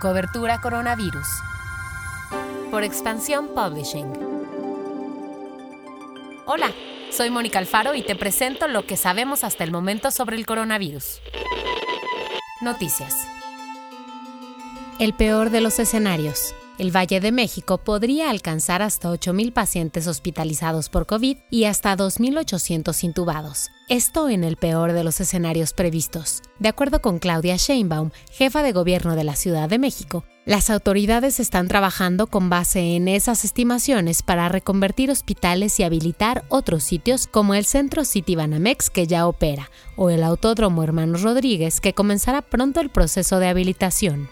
Cobertura Coronavirus. Por Expansión Publishing. Hola, soy Mónica Alfaro y te presento lo que sabemos hasta el momento sobre el coronavirus. Noticias. El peor de los escenarios el Valle de México podría alcanzar hasta 8.000 pacientes hospitalizados por COVID y hasta 2.800 intubados. Esto en el peor de los escenarios previstos. De acuerdo con Claudia Sheinbaum, jefa de gobierno de la Ciudad de México, las autoridades están trabajando con base en esas estimaciones para reconvertir hospitales y habilitar otros sitios como el Centro City Banamex que ya opera o el Autódromo Hermanos Rodríguez que comenzará pronto el proceso de habilitación.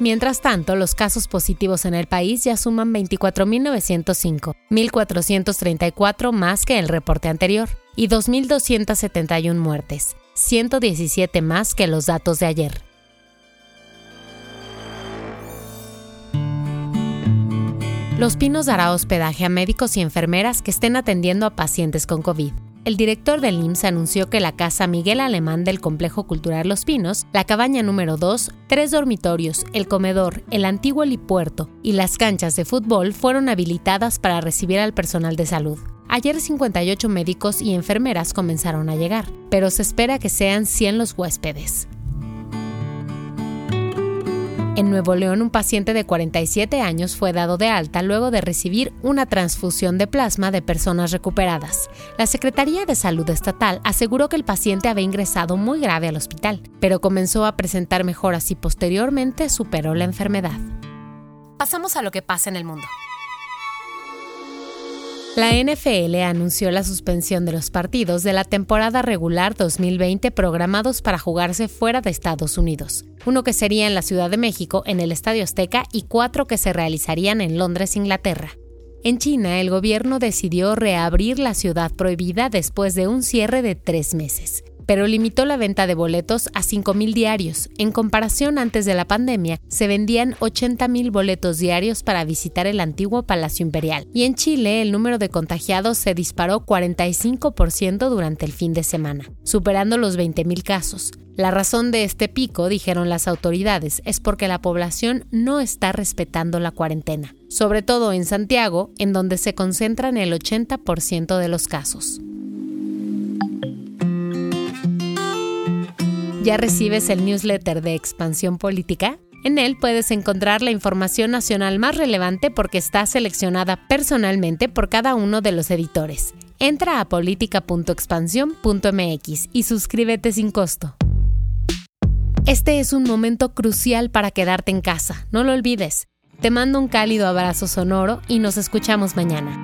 Mientras tanto, los casos positivos en el país ya suman 24.905, 1.434 más que el reporte anterior, y 2.271 muertes, 117 más que los datos de ayer. Los Pinos dará hospedaje a médicos y enfermeras que estén atendiendo a pacientes con COVID el director del IMSS anunció que la Casa Miguel Alemán del Complejo Cultural Los Pinos, la cabaña número 2, tres dormitorios, el comedor, el antiguo helipuerto y las canchas de fútbol fueron habilitadas para recibir al personal de salud. Ayer 58 médicos y enfermeras comenzaron a llegar, pero se espera que sean 100 los huéspedes. En Nuevo León, un paciente de 47 años fue dado de alta luego de recibir una transfusión de plasma de personas recuperadas. La Secretaría de Salud Estatal aseguró que el paciente había ingresado muy grave al hospital, pero comenzó a presentar mejoras y posteriormente superó la enfermedad. Pasamos a lo que pasa en el mundo. La NFL anunció la suspensión de los partidos de la temporada regular 2020 programados para jugarse fuera de Estados Unidos, uno que sería en la Ciudad de México, en el Estadio Azteca, y cuatro que se realizarían en Londres, Inglaterra. En China, el gobierno decidió reabrir la ciudad prohibida después de un cierre de tres meses pero limitó la venta de boletos a 5.000 diarios. En comparación, antes de la pandemia, se vendían 80.000 boletos diarios para visitar el antiguo Palacio Imperial. Y en Chile, el número de contagiados se disparó 45% durante el fin de semana, superando los 20.000 casos. La razón de este pico, dijeron las autoridades, es porque la población no está respetando la cuarentena, sobre todo en Santiago, en donde se concentran el 80% de los casos. ¿Ya recibes el newsletter de Expansión Política? En él puedes encontrar la información nacional más relevante porque está seleccionada personalmente por cada uno de los editores. Entra a política.expansión.mx y suscríbete sin costo. Este es un momento crucial para quedarte en casa, no lo olvides. Te mando un cálido abrazo sonoro y nos escuchamos mañana.